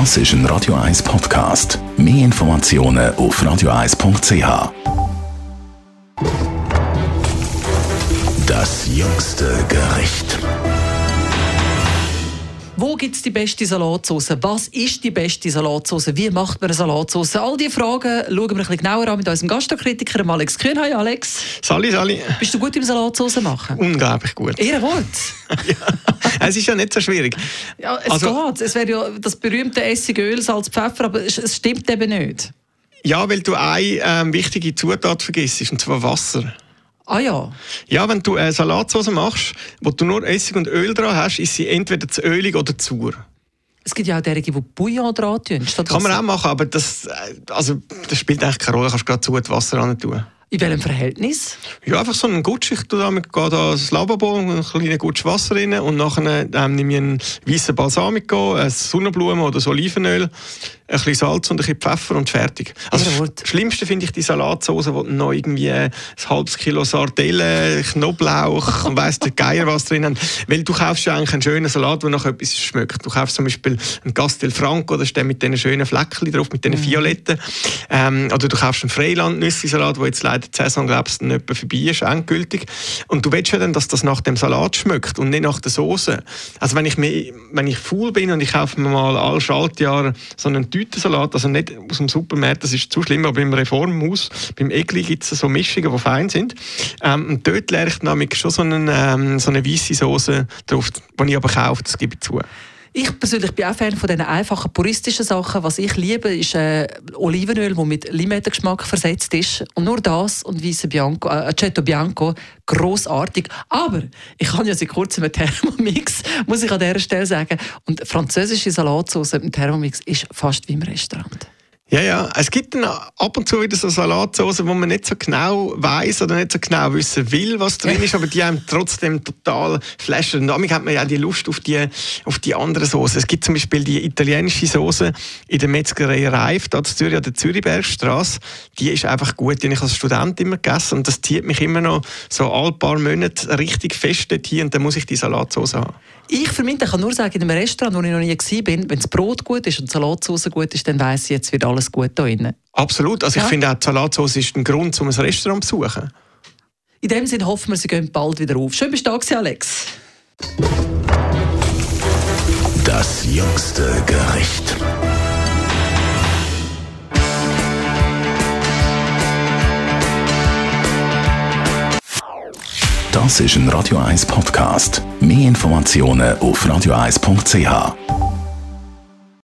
Das ist ein Radio 1 Podcast. Mehr Informationen auf radio1.ch. Das jüngste Gericht. Wo gibt es die beste Salatsauce? Was ist die beste Salatsauce? Wie macht man eine Salatsauce? All diese Fragen schauen wir ein bisschen genauer an mit unserem Gastkritiker Alex Kühn. Hi Alex. Sali, Sali. Bist du gut im Salatsauce machen? Unglaublich gut. Ehrenwort. ja, es ist ja nicht so schwierig. Ja, es Also- geht. Es wäre ja das berühmte Essigöl, Salz, Pfeffer, aber es, es stimmt eben nicht. Ja, weil du eine ähm, wichtige Zutat vergisst, und zwar Wasser. Ah ja. Ja, wenn du eine Salatsauce machst, wo du nur Essig und Öl dran hast, ist sie entweder zu ölig oder zu sauer. Es gibt ja auch derige, die Bouillon dran tun. Kann man auch machen, aber das, äh, also, das spielt eigentlich keine Rolle. Du kannst gerade zu gut Wasser rein tun. In welchem Verhältnis? Ja, einfach so einen Gutsch. Ich tue da, mit- gehe da das Lavabo, einen kleinen Gutsch Wasser rein und nachher ähm, nehme ich einen weißen Balsamico, ein Sonnenblumen oder so Olivenöl, ein bisschen Salz und ein bisschen Pfeffer und fertig. Also Ehrenwort. das Schlimmste finde ich die Salatsauce, wo noch irgendwie ein halbes Kilo Sardellen, Knoblauch und weiss der Geier was drin haben. Weil du kaufst ja eigentlich einen schönen Salat, der nach etwas schmeckt. Du kaufst zum Beispiel einen Castel Franco, das ist der mit diesen schönen Fleckchen drauf, mit diesen Violetten. Ähm, oder du kaufst einen Freiland-Nüsse-Salat, der jetzt leider die Saison, glaubst du, nicht vorbei ist, endgültig. Und du willst ja dann, dass das nach dem Salat schmeckt und nicht nach der Soße. Also wenn ich, mir, wenn ich faul bin und ich kaufe mir mal alle Schaltjahre so einen Tütensalat, also nicht aus dem Supermarkt, das ist zu schlimm, aber im Reformhaus, beim Egli gibt es so Mischungen, die fein sind. Ähm, und dort lerne ich schon so, einen, ähm, so eine weisse Soße drauf, die ich aber kaufe, das gebe ich zu. Ich persönlich bin auch Fan von diesen einfachen, puristischen Sachen. Was ich liebe, ist äh, Olivenöl, das mit Limettengeschmack versetzt ist. Und nur das und Weisse Bianco, äh, Aceto Bianco, grossartig. Aber ich habe ja seit kurzem einen Thermomix, muss ich an dieser Stelle sagen. Und französische Salatsauce dem Thermomix ist fast wie im Restaurant. Ja, ja. Es gibt dann ab und zu wieder so Salatsauce, wo man nicht so genau weiß oder nicht so genau wissen will, was drin ist, aber die einem trotzdem total flashen. Und damit hat man ja die Lust auf die, auf die andere Soße. Es gibt zum Beispiel die italienische Soße in der Metzgerei Reif, da in Zürich an der Zürichbergstrasse. Die ist einfach gut, die habe ich als Student immer gegessen und das zieht mich immer noch so alle paar Monate richtig fest hier und dann muss ich die Salatsauce haben. Ich für mich kann nur sagen, in einem Restaurant, wo ich noch nie war, wenn das Brot gut ist und die Salatsauce gut ist, dann weiss ich, jetzt wird alles gut da drin. Absolut. Also Ja. ich finde auch, die Salatsauce ist ein Grund, um ein Restaurant zu besuchen. In dem Sinne hoffen wir, sie gehen bald wieder auf. Schön bist du da Alex. Das jüngste Gericht. Das ist ein Radio 1 Podcast. Mehr Informationen auf radio1.ch.